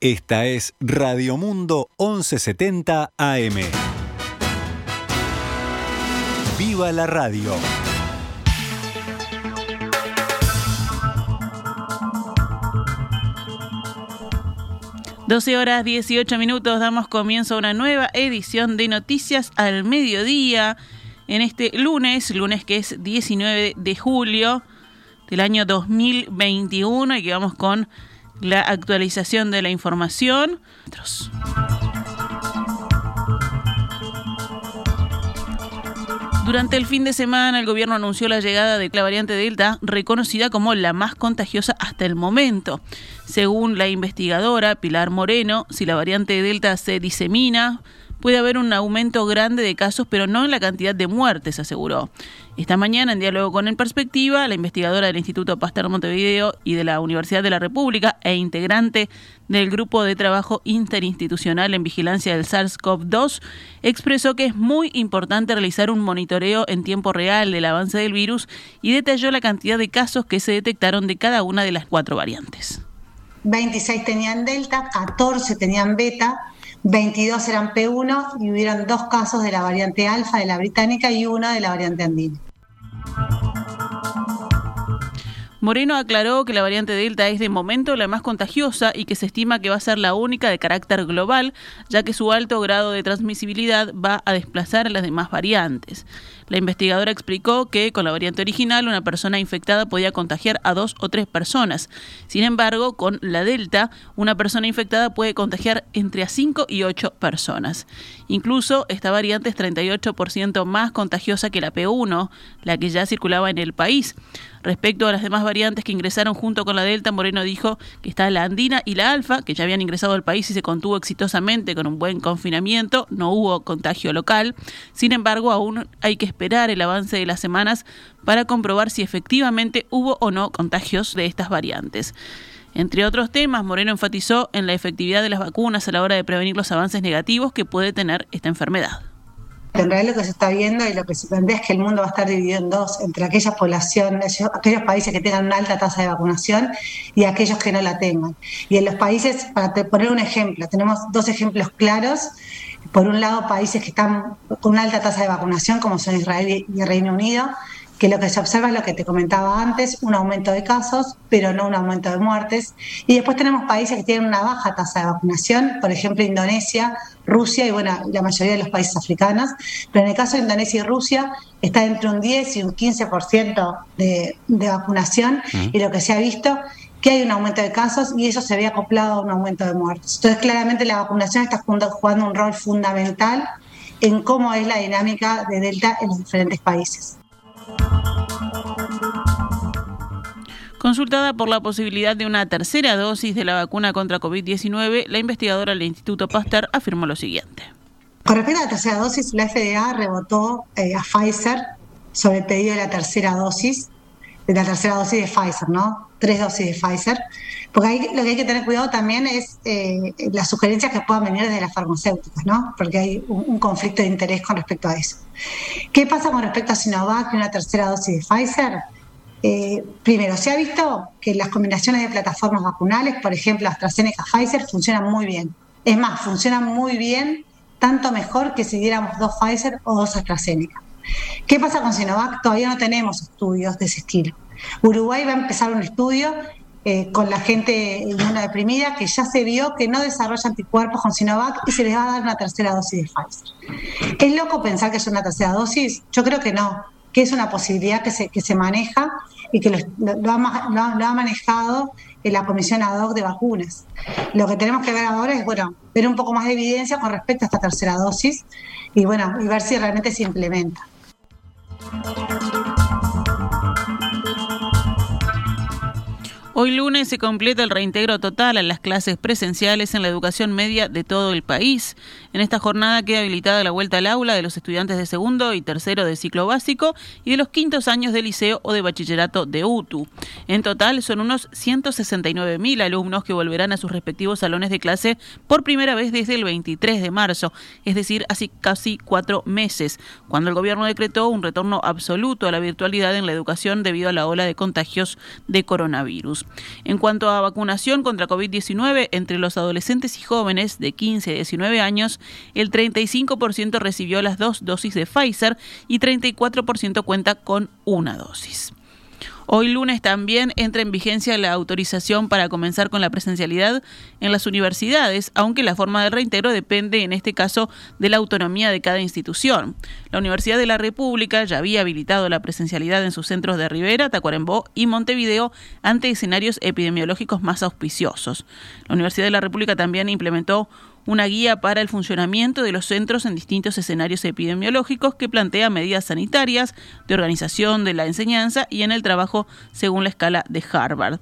Esta es Radio Mundo 1170 AM. ¡Viva la radio! Doce horas 18 minutos, damos comienzo a una nueva edición de Noticias al Mediodía en este lunes, lunes que es 19 de julio del año 2021 y que vamos con la actualización de la información. Durante el fin de semana, el gobierno anunció la llegada de la variante Delta, reconocida como la más contagiosa hasta el momento. Según la investigadora Pilar Moreno, si la variante Delta se disemina, puede haber un aumento grande de casos, pero no en la cantidad de muertes, aseguró. Esta mañana, en diálogo con En Perspectiva, la investigadora del Instituto Pasteur Montevideo y de la Universidad de la República e integrante del Grupo de Trabajo Interinstitucional en Vigilancia del SARS-CoV-2 expresó que es muy importante realizar un monitoreo en tiempo real del avance del virus y detalló la cantidad de casos que se detectaron de cada una de las cuatro variantes. 26 tenían delta, 14 tenían beta 22 eran P1 y hubieron dos casos de la variante alfa de la británica y uno de la variante andina. Moreno aclaró que la variante Delta es de momento la más contagiosa y que se estima que va a ser la única de carácter global, ya que su alto grado de transmisibilidad va a desplazar a las demás variantes. La investigadora explicó que con la variante original una persona infectada podía contagiar a dos o tres personas. Sin embargo, con la Delta, una persona infectada puede contagiar entre a cinco y ocho personas. Incluso esta variante es 38% más contagiosa que la P1, la que ya circulaba en el país. Respecto a las demás variantes que ingresaron junto con la Delta, Moreno dijo que está la Andina y la Alfa, que ya habían ingresado al país y se contuvo exitosamente con un buen confinamiento, no hubo contagio local. Sin embargo, aún hay que esperar el avance de las semanas para comprobar si efectivamente hubo o no contagios de estas variantes. Entre otros temas, Moreno enfatizó en la efectividad de las vacunas a la hora de prevenir los avances negativos que puede tener esta enfermedad. En realidad lo que se está viendo y lo que se plantea es que el mundo va a estar dividido en dos, entre aquellas poblaciones, aquellos países que tengan una alta tasa de vacunación y aquellos que no la tengan. Y en los países, para poner un ejemplo, tenemos dos ejemplos claros por un lado, países que están con una alta tasa de vacunación, como son Israel y Reino Unido, que lo que se observa es lo que te comentaba antes, un aumento de casos, pero no un aumento de muertes. Y después tenemos países que tienen una baja tasa de vacunación, por ejemplo Indonesia, Rusia y bueno, la mayoría de los países africanos. Pero en el caso de Indonesia y Rusia está entre un 10 y un 15% de, de vacunación y lo que se ha visto que hay un aumento de casos y eso se ve acoplado a un aumento de muertes. Entonces, claramente la vacunación está jugando un rol fundamental en cómo es la dinámica de Delta en los diferentes países. Consultada por la posibilidad de una tercera dosis de la vacuna contra COVID-19, la investigadora del Instituto Pasteur afirmó lo siguiente. Con respecto a la tercera dosis, la FDA rebotó eh, a Pfizer sobre el pedido de la tercera dosis de la tercera dosis de Pfizer, ¿no? Tres dosis de Pfizer. Porque ahí lo que hay que tener cuidado también es eh, las sugerencias que puedan venir desde las farmacéuticas, ¿no? Porque hay un, conflicto de interés con respecto a eso. ¿Qué pasa con respecto a Sinovac y una tercera dosis de Pfizer? Eh, primero, se ha visto que las combinaciones de plataformas vacunales, por ejemplo AstraZeneca Pfizer, funcionan muy bien. Es más, funcionan muy bien, tanto mejor que si diéramos dos Pfizer o dos AstraZeneca. ¿Qué pasa con Sinovac? Todavía no tenemos estudios de ese estilo. Uruguay va a empezar un estudio eh, con la gente inmunodeprimida que ya se vio que no desarrolla anticuerpos con Sinovac y se les va a dar una tercera dosis de Pfizer. ¿Es loco pensar que es una tercera dosis? Yo creo que no, que es una posibilidad que se, que se maneja y que lo, ha, manejado en la Comisión Ad hoc de Vacunas. Lo que tenemos que ver ahora es, bueno, ver un poco más de evidencia con respecto a esta tercera dosis y, bueno, y ver si realmente se implementa. Hoy lunes se completa el reintegro total a las clases presenciales en la educación media de todo el país. En esta jornada queda habilitada la vuelta al aula de los estudiantes de segundo y tercero de ciclo básico y de los quintos años de liceo o de bachillerato de UTU. En total son unos 169.000 alumnos que volverán a sus respectivos salones de clase por primera vez desde el 23 de marzo, es decir, hace casi cuatro meses, cuando el gobierno decretó un retorno absoluto a la virtualidad en la educación debido a la ola de contagios de coronavirus. En cuanto a vacunación contra COVID-19 entre los adolescentes y jóvenes de 15 a 19 años, el 35% recibió las dos dosis de Pfizer y 34% cuenta con una dosis. Hoy lunes también entra en vigencia la autorización para comenzar con la presencialidad en las universidades, aunque la forma de reintegro depende en este caso de la autonomía de cada institución. La Universidad de la República ya había habilitado la presencialidad en sus centros de Rivera, Tacuarembó y Montevideo ante escenarios epidemiológicos más auspiciosos. La Universidad de la República también implementó una guía para el funcionamiento de los centros en distintos escenarios epidemiológicos que plantea medidas sanitarias, de organización de la enseñanza y en el trabajo según la escala de Harvard.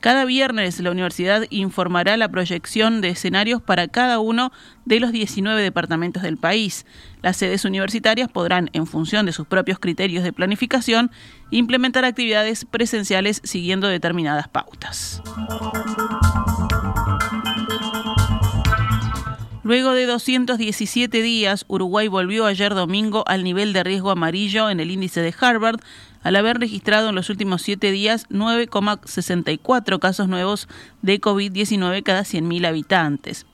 Cada viernes la universidad informará la proyección de escenarios para cada uno de los 19 departamentos del país. Las sedes universitarias podrán, en función de sus propios criterios de planificación, implementar actividades presenciales siguiendo determinadas pautas. Luego de 217 días, Uruguay volvió ayer domingo al nivel de riesgo amarillo en el índice de Harvard, al haber registrado en los últimos siete días 9,64 casos nuevos de COVID-19 cada 100.000 habitantes.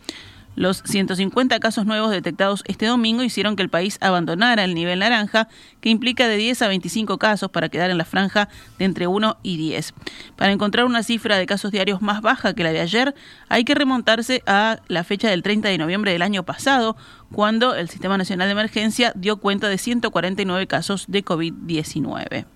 Los 150 casos nuevos detectados este domingo hicieron que el país abandonara el nivel naranja, que implica de 10 a 25 casos para quedar en la franja de entre 1 y 10. Para encontrar una cifra de casos diarios más baja que la de ayer, hay que remontarse a la fecha del 30 de noviembre del año pasado, cuando el Sistema Nacional de Emergencia dio cuenta de 149 casos de COVID-19.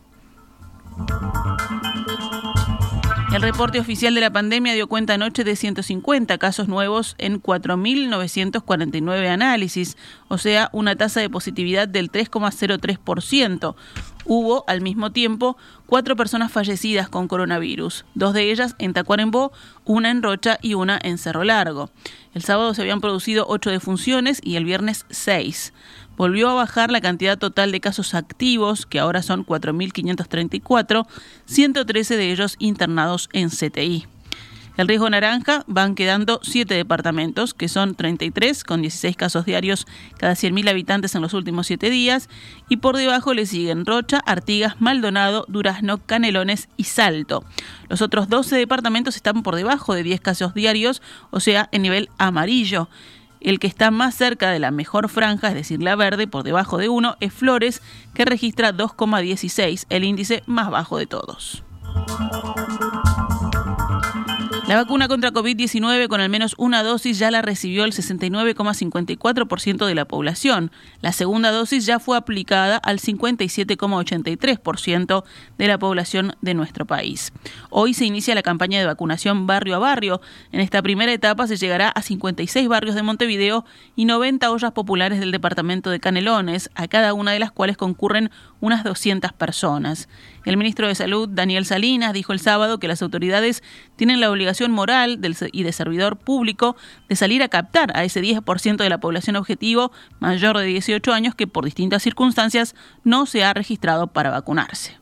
El reporte oficial de la pandemia dio cuenta anoche de 150 casos nuevos en 4.949 análisis, o sea, una tasa de positividad del 3,03%. Hubo, al mismo tiempo, cuatro personas fallecidas con coronavirus, dos de ellas en Tacuarembó, una en Rocha y una en Cerro Largo. El sábado se habían producido ocho defunciones y el viernes seis volvió a bajar la cantidad total de casos activos, que ahora son 4.534, 113 de ellos internados en CTI. El riesgo naranja van quedando siete departamentos, que son 33, con 16 casos diarios cada 100.000 habitantes en los últimos siete días, y por debajo le siguen Rocha, Artigas, Maldonado, Durazno, Canelones y Salto. Los otros 12 departamentos están por debajo de 10 casos diarios, o sea, en nivel amarillo. El que está más cerca de la mejor franja, es decir, la verde, por debajo de 1, es Flores, que registra 2,16, el índice más bajo de todos. La vacuna contra COVID-19 con al menos una dosis ya la recibió el 69,54% de la población. La segunda dosis ya fue aplicada al 57,83% de la población de nuestro país. Hoy se inicia la campaña de vacunación barrio a barrio. En esta primera etapa se llegará a 56 barrios de Montevideo y 90 ollas populares del departamento de Canelones, a cada una de las cuales concurren unas 200 personas. El ministro de Salud, Daniel Salinas, dijo el sábado que las autoridades tienen la obligación moral y de servidor público de salir a captar a ese 10% de la población objetivo mayor de 18 años que por distintas circunstancias no se ha registrado para vacunarse.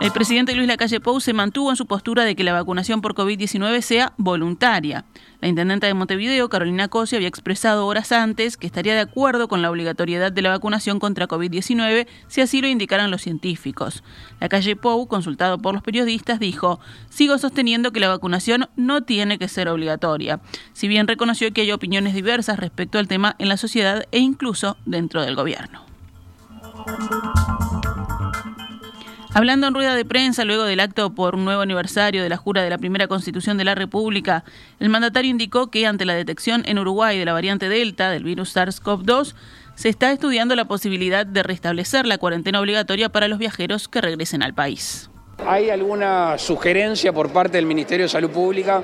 El presidente Luis Lacalle Pou se mantuvo en su postura de que la vacunación por COVID-19 sea voluntaria. La intendenta de Montevideo, Carolina Cosi, había expresado horas antes que estaría de acuerdo con la obligatoriedad de la vacunación contra COVID-19 si así lo indicaran los científicos. Lacalle Pou, consultado por los periodistas, dijo: Sigo sosteniendo que la vacunación no tiene que ser obligatoria, si bien reconoció que hay opiniones diversas respecto al tema en la sociedad e incluso dentro del gobierno. Hablando en rueda de prensa luego del acto por un nuevo aniversario de la jura de la primera constitución de la República, el mandatario indicó que ante la detección en Uruguay de la variante Delta del virus SARS-CoV-2, se está estudiando la posibilidad de restablecer la cuarentena obligatoria para los viajeros que regresen al país. ¿Hay alguna sugerencia por parte del Ministerio de Salud Pública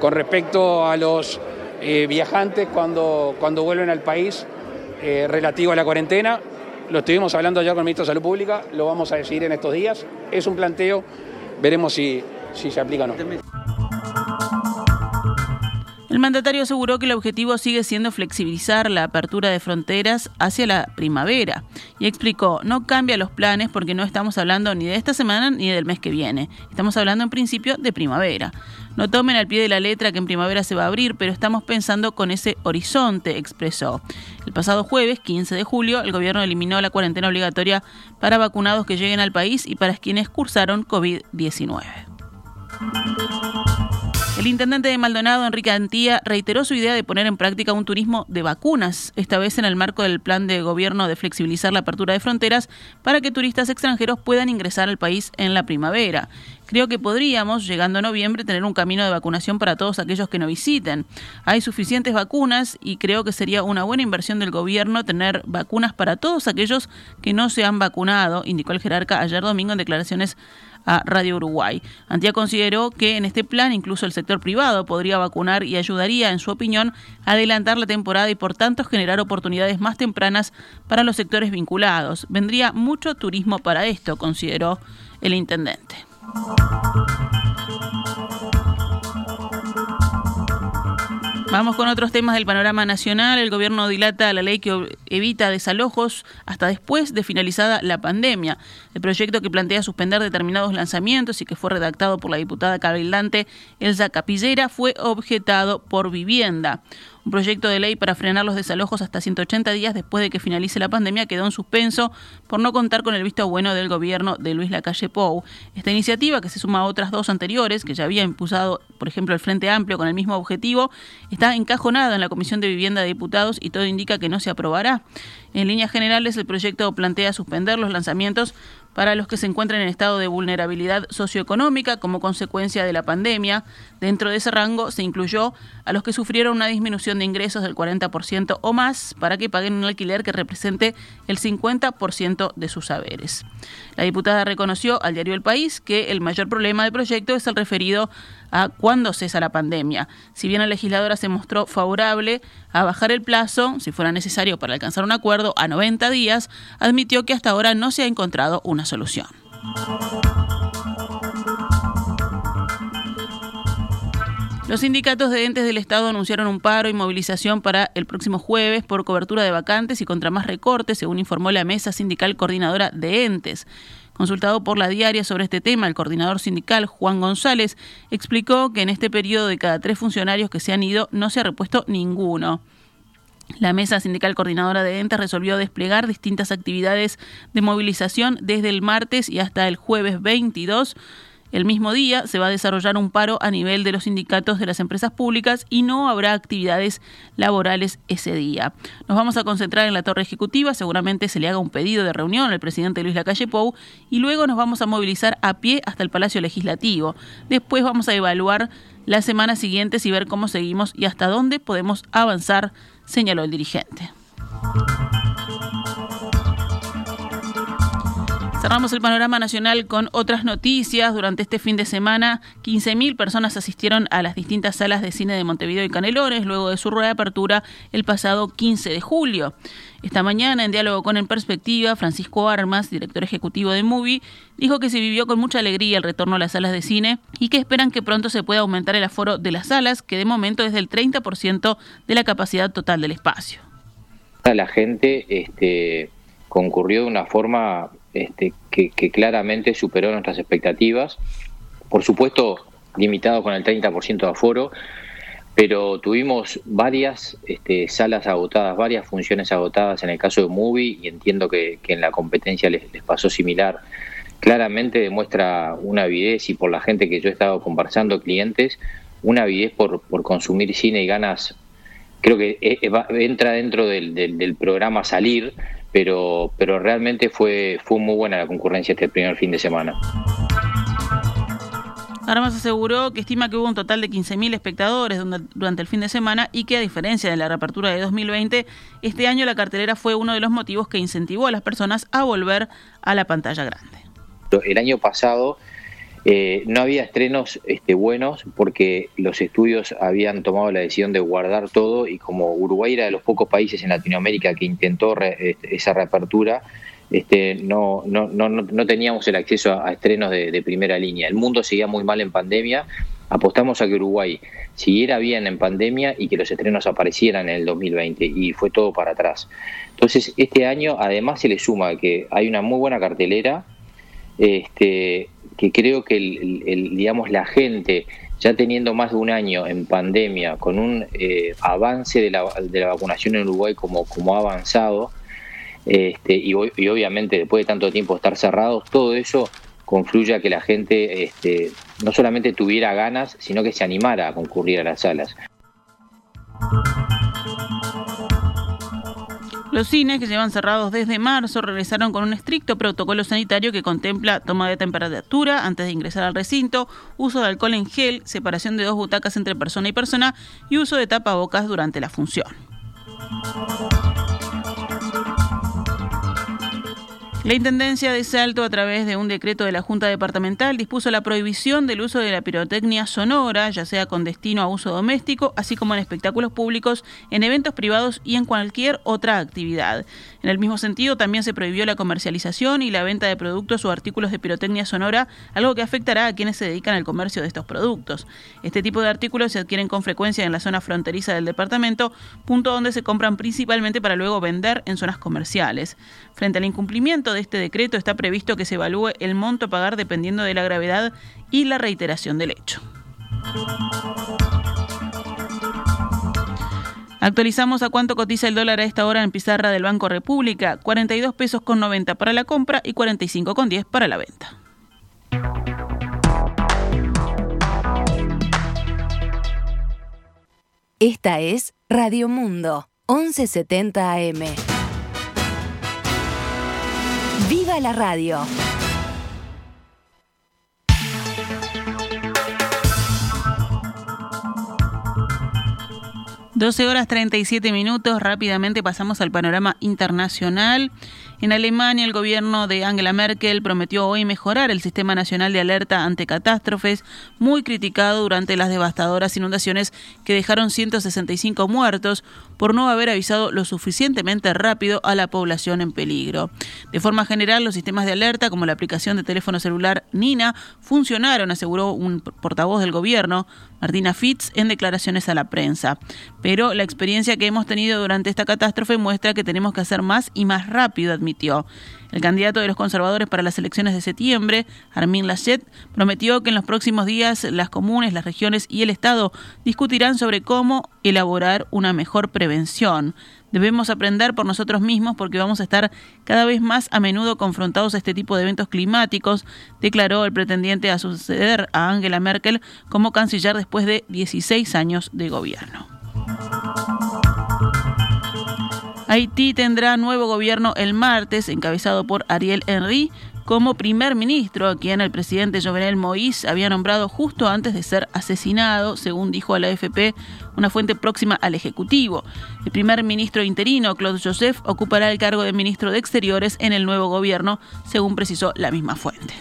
con respecto a los eh, viajantes cuando, cuando vuelven al país eh, relativo a la cuarentena? Lo estuvimos hablando ya con el ministro de Salud Pública, lo vamos a decidir en estos días. Es un planteo, veremos si, si se aplica o no. El mandatario aseguró que el objetivo sigue siendo flexibilizar la apertura de fronteras hacia la primavera y explicó, no cambia los planes porque no estamos hablando ni de esta semana ni del mes que viene, estamos hablando en principio de primavera. No tomen al pie de la letra que en primavera se va a abrir, pero estamos pensando con ese horizonte, expresó. El pasado jueves, 15 de julio, el gobierno eliminó la cuarentena obligatoria para vacunados que lleguen al país y para quienes cursaron COVID-19. El intendente de Maldonado, Enrique Antía, reiteró su idea de poner en práctica un turismo de vacunas, esta vez en el marco del plan de gobierno de flexibilizar la apertura de fronteras para que turistas extranjeros puedan ingresar al país en la primavera. Creo que podríamos, llegando a noviembre, tener un camino de vacunación para todos aquellos que no visiten. Hay suficientes vacunas y creo que sería una buena inversión del gobierno tener vacunas para todos aquellos que no se han vacunado, indicó el jerarca ayer domingo en declaraciones a Radio Uruguay. Antía consideró que en este plan incluso el sector privado podría vacunar y ayudaría, en su opinión, a adelantar la temporada y por tanto generar oportunidades más tempranas para los sectores vinculados. Vendría mucho turismo para esto, consideró el intendente. Vamos con otros temas del panorama nacional. El gobierno dilata la ley que evita desalojos hasta después de finalizada la pandemia. El proyecto que plantea suspender determinados lanzamientos y que fue redactado por la diputada cabildante Elsa Capillera fue objetado por vivienda. Un proyecto de ley para frenar los desalojos hasta 180 días después de que finalice la pandemia quedó en suspenso por no contar con el visto bueno del gobierno de Luis Lacalle Pou. Esta iniciativa, que se suma a otras dos anteriores, que ya había impulsado, por ejemplo, el Frente Amplio con el mismo objetivo, está encajonada en la Comisión de Vivienda de Diputados y todo indica que no se aprobará. En líneas generales, el proyecto plantea suspender los lanzamientos para los que se encuentran en estado de vulnerabilidad socioeconómica como consecuencia de la pandemia. Dentro de ese rango se incluyó a los que sufrieron una disminución de ingresos del 40% o más para que paguen un alquiler que represente el 50% de sus saberes. La diputada reconoció al diario El País que el mayor problema del proyecto es el referido a cuándo cesa la pandemia. Si bien la legisladora se mostró favorable a bajar el plazo, si fuera necesario para alcanzar un acuerdo, a 90 días, admitió que hasta ahora no se ha encontrado una solución. Los sindicatos de entes del Estado anunciaron un paro y movilización para el próximo jueves por cobertura de vacantes y contra más recortes, según informó la Mesa Sindical Coordinadora de Entes. Consultado por la diaria sobre este tema, el coordinador sindical Juan González explicó que en este periodo de cada tres funcionarios que se han ido no se ha repuesto ninguno. La Mesa Sindical Coordinadora de Entes resolvió desplegar distintas actividades de movilización desde el martes y hasta el jueves 22 el mismo día se va a desarrollar un paro a nivel de los sindicatos de las empresas públicas y no habrá actividades laborales ese día. Nos vamos a concentrar en la torre ejecutiva, seguramente se le haga un pedido de reunión al presidente Luis Lacalle Pou y luego nos vamos a movilizar a pie hasta el Palacio Legislativo. Después vamos a evaluar las semanas siguientes y ver cómo seguimos y hasta dónde podemos avanzar, señaló el dirigente. Cerramos el panorama nacional con otras noticias. Durante este fin de semana, 15.000 personas asistieron a las distintas salas de cine de Montevideo y Canelones luego de su reapertura el pasado 15 de julio. Esta mañana, en diálogo con En Perspectiva, Francisco Armas, director ejecutivo de Movie, dijo que se vivió con mucha alegría el retorno a las salas de cine y que esperan que pronto se pueda aumentar el aforo de las salas, que de momento es del 30% de la capacidad total del espacio. La gente este, concurrió de una forma este, que, claramente superó nuestras expectativas. Por supuesto, limitado con el 30% de aforo, pero tuvimos varias este, salas agotadas, varias funciones agotadas en el caso de Movie y entiendo que, en la competencia les, pasó similar. Claramente demuestra una avidez y por la gente que yo he estado conversando, clientes, una avidez por, consumir cine y ganas, creo que eh, eh, entra dentro del programa Salir, pero, pero realmente fue, fue muy buena la concurrencia este primer fin de semana. Armas aseguró que estima que hubo un total de 15.000 espectadores durante el fin de semana y que a diferencia de la reapertura de 2020, este año la cartelera fue uno de los motivos que incentivó a las personas a volver a la pantalla grande. El año pasado eh, no había estrenos este, buenos porque los estudios habían tomado la decisión de guardar todo y como Uruguay era de los pocos países en Latinoamérica que intentó este, esa reapertura, este, no, no, no, no, teníamos el acceso a, estrenos de, primera línea. El mundo seguía muy mal en pandemia. Apostamos a que Uruguay siguiera bien en pandemia y que los estrenos aparecieran en el 2020 y fue todo para atrás. Entonces, este año además se le suma que hay una muy buena cartelera, este, que creo que el, digamos la gente ya teniendo más de un año en pandemia, con un eh, avance de la, de la, vacunación en Uruguay como, como ha avanzado, este, y, obviamente después de tanto tiempo estar cerrados, todo eso confluye a que la gente este, no solamente tuviera ganas, sino que se animara a concurrir a las salas. Los cines, que llevan cerrados desde marzo, regresaron con un estricto protocolo sanitario que contempla toma de temperatura antes de ingresar al recinto, uso de alcohol en gel, separación de dos butacas entre persona y persona y uso de tapabocas durante la función. La Intendencia de Salto, a través de un decreto de la Junta Departamental, dispuso la prohibición del uso de la pirotecnia sonora, ya sea con destino a uso doméstico, así como en espectáculos públicos, en eventos privados y en cualquier otra actividad. En el mismo sentido, también se prohibió la comercialización y la venta de productos o artículos de pirotecnia sonora, algo que afectará a quienes se dedican al comercio de estos productos. Este tipo de artículos se adquieren con frecuencia en la zona fronteriza del departamento, punto donde se compran principalmente para luego vender en zonas comerciales. Frente al incumplimiento de este decreto está previsto que se evalúe el monto a pagar dependiendo de la gravedad y la reiteración del hecho. Actualizamos a cuánto cotiza el dólar a esta hora en pizarra del Banco República, 42 pesos con 90 para la compra y 45 con 10 para la venta. Esta es Radio Mundo, 1170 AM. ¡Viva la radio! 12 horas 37 minutos, rápidamente pasamos al panorama internacional. En Alemania, el gobierno de Angela Merkel prometió hoy mejorar el sistema nacional de alerta ante catástrofes, muy criticado durante las devastadoras inundaciones que dejaron 165 muertos por no haber avisado lo suficientemente rápido a la población en peligro. De forma general, los sistemas de alerta, como la aplicación de teléfono celular Nina, funcionaron, aseguró un portavoz del gobierno, Martina Fitz, en declaraciones a la prensa. Pero la experiencia que hemos tenido durante esta catástrofe muestra que tenemos que hacer más y más rápido, El candidato de los conservadores para las elecciones de septiembre, Armin Laschet, prometió que en los próximos días las comunes, las regiones y el Estado discutirán sobre cómo elaborar una mejor prevención. Debemos aprender por nosotros mismos porque vamos a estar cada vez más a menudo confrontados a este tipo de eventos climáticos, declaró el pretendiente a suceder a Angela Merkel como canciller después de 16 años de gobierno. Haití tendrá nuevo gobierno el martes, encabezado por Ariel Henry como primer ministro, a quien el presidente Jovenel Moïse había nombrado justo antes de ser asesinado, según dijo a la AFP una fuente próxima al Ejecutivo. El primer ministro interino, Claude Joseph, ocupará el cargo de ministro de Exteriores en el nuevo gobierno, según precisó la misma fuente.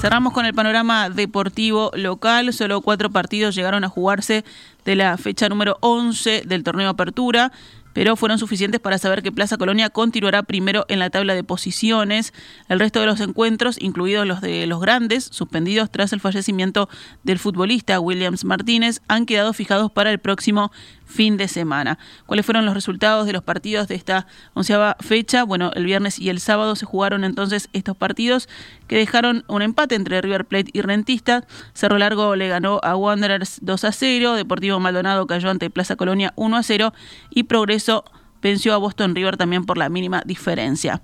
Cerramos con el panorama deportivo local. Solo cuatro partidos llegaron a jugarse de la fecha número 11 del torneo Apertura pero fueron suficientes para saber que Plaza Colonia continuará primero en la tabla de posiciones. El resto de los encuentros, incluidos los de los grandes, suspendidos tras el fallecimiento del futbolista Williams Martínez, han quedado fijados para el próximo fin de semana. ¿Cuáles fueron los resultados de los partidos de esta onceava fecha? Bueno, el viernes y el sábado se jugaron entonces estos partidos que dejaron un empate entre River Plate y Rentista. Cerro Largo le ganó a Wanderers 2 a 0, Deportivo Maldonado cayó ante Plaza Colonia 1 a 0 y Progreso venció a Boston River también por la mínima diferencia.